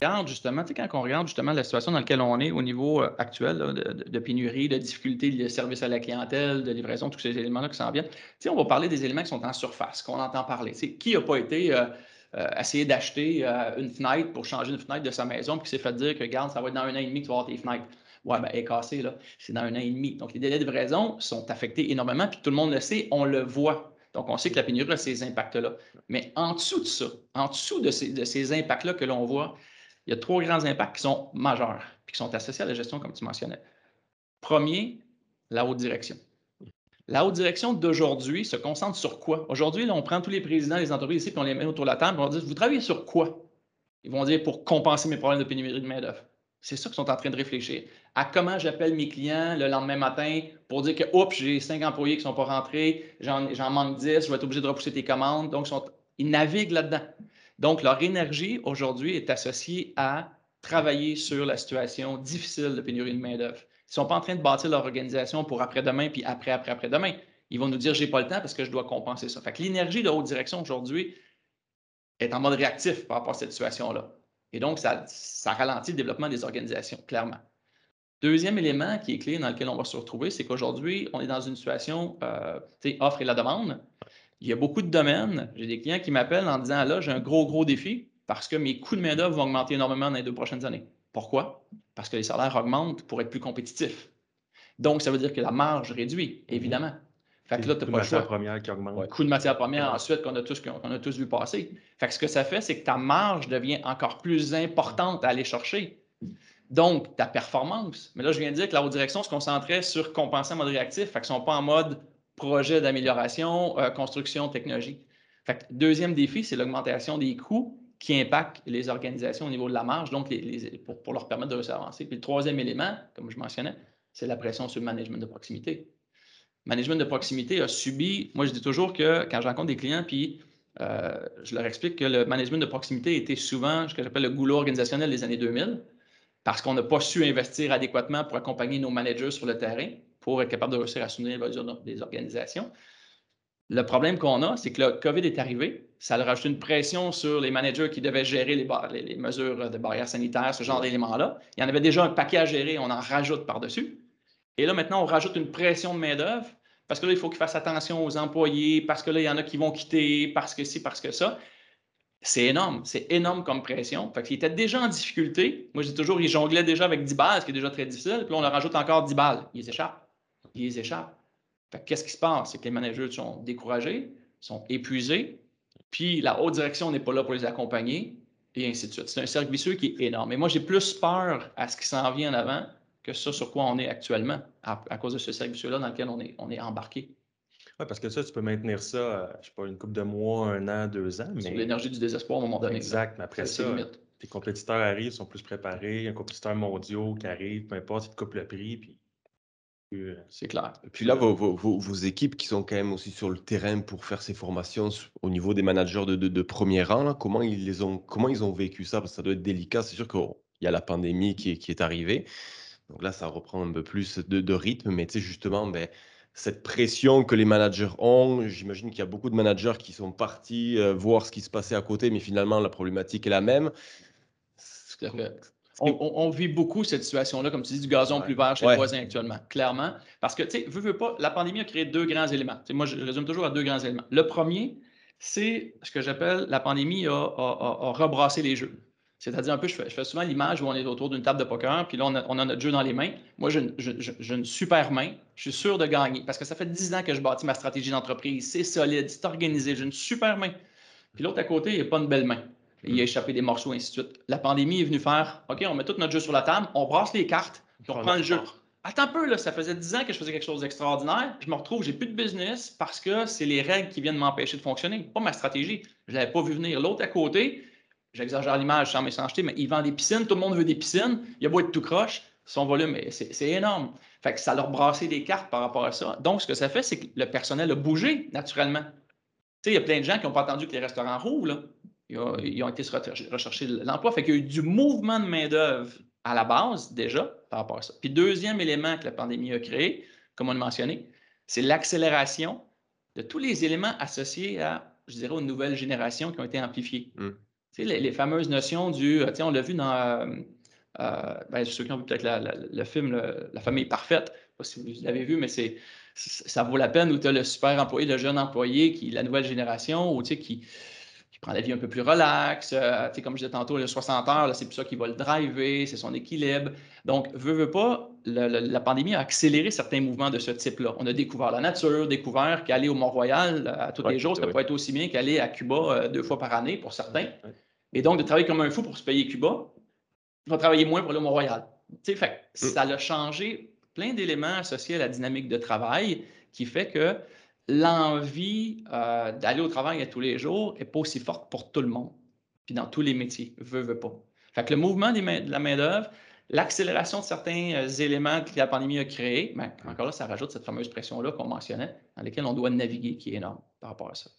regarde justement, tu sais, quand on regarde justement la situation dans laquelle on est au niveau euh, actuel de, pénurie, de difficulté de service à la clientèle, de livraison, tous ces éléments-là qui s'en viennent, tu sais, on va parler des éléments qui sont en surface, qu'on entend parler. Tu sais, qui n'a pas été euh, euh, essayer d'acheter une fenêtre pour changer une fenêtre de sa maison, puis s'est fait dire que, regarde, ça va être dans un an et demi que tu vas avoir tes fenêtres. Ouais, ben, elle est cassée, là. C'est dans un an et demi. Donc, les délais de livraison sont affectés énormément, puis tout le monde le sait, on le voit. Donc, on sait que la pénurie a ces impacts-là. Mais en dessous de ça, en dessous de ces, de ces impacts-là que l'on voit, il y a trois grands impacts qui sont majeurs, puis qui sont associés à la gestion, comme tu mentionnais. Premier, la haute direction. La haute direction d'aujourd'hui se concentre sur quoi? Aujourd'hui, on prend tous les présidents des entreprises ici, puis on les met autour de la table, et on dit Vous travaillez sur quoi? Ils vont dire pour compenser mes problèmes de pénurie de main-d'œuvre. C'est ça qu'ils sont en train de réfléchir. À comment j'appelle mes clients le lendemain matin pour dire que, j'ai cinq employés qui ne sont pas rentrés, j'en manque dix, je vais être obligé de repousser tes commandes. Donc, ils naviguent là-dedans. Donc, leur énergie aujourd'hui est associée à travailler sur la situation difficile de pénurie de main-d'œuvre. Ils ne sont pas en train de bâtir leur organisation pour après-demain, puis après, après, après-demain. Ils vont nous dire, j'ai pas le temps parce que je dois compenser ça. Fait que l'énergie de haute direction aujourd'hui est en mode réactif par rapport à cette situation-là. Et donc, ça, ralentit le développement des organisations, clairement. Deuxième élément qui est clé dans lequel on va se retrouver, c'est qu'aujourd'hui, on est dans une situation, euh, offre et la demande. Il y a beaucoup de domaines. J'ai des clients qui m'appellent en disant là, j'ai un gros, gros défi parce que mes coûts de main-d'œuvre vont augmenter énormément dans les deux prochaines années. Pourquoi? Parce que les salaires augmentent pour être plus compétitifs. Donc, ça veut dire que la marge réduit, évidemment. Fait que là, tu n'as pas le choix. première qui augmente. coût de matière première, ensuite, qu'on a, tous, qu'on a tous vu passer. Fait que ce que ça fait, c'est que ta marge devient encore plus importante à aller chercher. Donc, ta performance. Mais là, je viens de dire que la haute direction se concentrait sur compenser en mode réactif. Fait qu'ils ne sont pas en mode projet d'amélioration, euh, construction, technologie. Fait deuxième défi, c'est l'augmentation des coûts qui impactent les organisations au niveau de la marge, donc pour, leur permettre de réussir à avancer. Puis le troisième élément, comme je mentionnais, c'est la pression sur le management de proximité. Le management de proximité a subi, moi je dis toujours que quand je rencontre des clients, puis euh, je leur explique que le management de proximité était souvent ce que j'appelle le goulot organisationnel des années 2000, parce qu'on n'a pas su investir adéquatement pour accompagner nos managers sur le terrain pour être capable de réussir à soutenir des organisations. Le problème qu'on a, c'est que le COVID est arrivé. Ça a rajouté une pression sur les managers qui devaient gérer les, mesures de barrières sanitaires, ce genre d'éléments-là. Il y en avait déjà un paquet à gérer, on en rajoute par-dessus. Et là, maintenant, on rajoute une pression de main-d'œuvre parce que là, il faut qu'ils fassent attention aux employés, parce que là, il y en a qui vont quitter, parce que ci, parce que ça. C'est énorme. C'est énorme comme pression. Fait qu'il était déjà en difficulté. Moi, je dis toujours, il jonglait déjà avec 10 balles, ce qui est déjà très difficile. Puis là, on leur rajoute encore 10 balles. Ils s'échappent ils échappent. Qu'est-ce qui se passe? C'est que les managers sont découragés, sont épuisés, puis la haute direction n'est pas là pour les accompagner, et ainsi de suite. C'est un cercle vicieux qui est énorme. Et moi, j'ai plus peur à ce qui s'en vient en avant que ça sur quoi on est actuellement, à, cause de ce cercle vicieux-là dans lequel on est, on est embarqué. Oui, parce que ça, tu peux maintenir ça, euh, je ne sais pas, une couple de mois, un an, deux ans. Mais... l'énergie du désespoir à un moment donné. Exact, mais après ça, tes compétiteurs arrivent, sont plus préparés, un compétiteur mondial qui arrive, peu importe, il te coupe le prix, puis c'est clair. Et puis là, vos, équipes qui sont quand même aussi sur le terrain pour faire ces formations au niveau des managers de, premier rang, comment, ils les ont, comment ils ont vécu ça? Parce que ça doit être délicat. C'est sûr qu'il y a la pandémie qui est, qui est, arrivée. Donc là, ça reprend un peu plus de, rythme. Mais tu sais, justement, ben, cette pression que les managers ont, j'imagine qu'il y a beaucoup de managers qui sont partis euh, voir ce qui se passait à côté, mais finalement, la problématique est la même. On, vit beaucoup cette situation-là, comme tu dis, du gazon plus vert chez les voisins actuellement, clairement. Parce que, tu sais, veux, veux pas, la pandémie a créé deux grands éléments. moi, je résume toujours à deux grands éléments. Le premier, c'est ce que j'appelle la pandémie a, rebrassé les jeux. C'est-à-dire un peu, je fais, souvent l'image où on est autour d'une table de poker, puis là, on a, notre jeu dans les mains. Moi, j'ai une, super main. Je suis sûr de gagner parce que ça fait dix ans que je bâtis ma stratégie d'entreprise. C'est solide, c'est organisé. J'ai une super main. Puis l'autre à côté, il n'y a pas une belle main il a échappé des morceaux, ainsi de suite. La pandémie est venue faire OK, on met tout notre jeu sur la table, on brasse les cartes, puis on reprend le jeu. Attends un peu, là, ça faisait 10 ans que je faisais quelque chose d'extraordinaire. Je me retrouve, j'ai plus de business parce que c'est les règles qui viennent m'empêcher de fonctionner, pas ma stratégie. Je ne l'avais pas vu venir. L'autre à côté, j'exagère l'image sans méchanceté, mais il vend des piscines, tout le monde veut des piscines, il a beau être tout croche, son volume, c'est énorme. Fait que ça leur brassé des cartes par rapport à ça. Donc, ce que ça fait, c'est que le personnel a bougé naturellement. Tu sais, il y a plein de gens qui n'ont pas attendu que les restaurants rouvrent. Là. Ils ont, été rechercher l'emploi. Fait qu'il y a eu du mouvement de main-d'œuvre à la base, déjà, par rapport à ça. Puis, deuxième élément que la pandémie a créé, comme on l'a mentionné, c'est l'accélération de tous les éléments associés à, je dirais, aux nouvelles générations qui ont été amplifiées. Hmm. Tu sais, les, les fameuses notions du, tu sais, on l'a vu dans, euh, euh, ben, ceux qui ont vu peut-être le film le- La famille parfaite, je sais pas si vous l'avez vu, mais c'est, ça vaut la peine où tu as le super employé, le jeune employé qui la nouvelle génération, ou tu sais, qui, qui prend la vie un peu plus relax. euh, comme je disais tantôt, le 60 heures, là, c'est plus ça qui va le driver, c'est son équilibre. Donc, veut, veut pas, le- le- la pandémie a accéléré certains mouvements de ce type-là. On a découvert la nature, découvert qu'aller au Mont-Royal euh, à tous Ouais, les jours, ça ouais. peut être aussi bien qu'aller à Cuba euh, deux fois par année pour certains. Ouais. Et donc, de travailler comme un fou pour se payer Cuba, il va travailler moins pour aller au Mont-Royal. Fait Mm. ça a changé plein d'éléments associés à la dynamique de travail qui fait que l'envie euh, d'aller au travail tous les jours n'est pas aussi forte pour tout le monde. Puis dans tous les métiers, veut, veut pas. Fait que le mouvement de la main-d'œuvre, l'accélération de certains euh, éléments que la pandémie a créés, ben, encore là, ça rajoute cette fameuse pression-là qu'on mentionnait, dans laquelle on doit naviguer, qui est énorme par rapport à ça.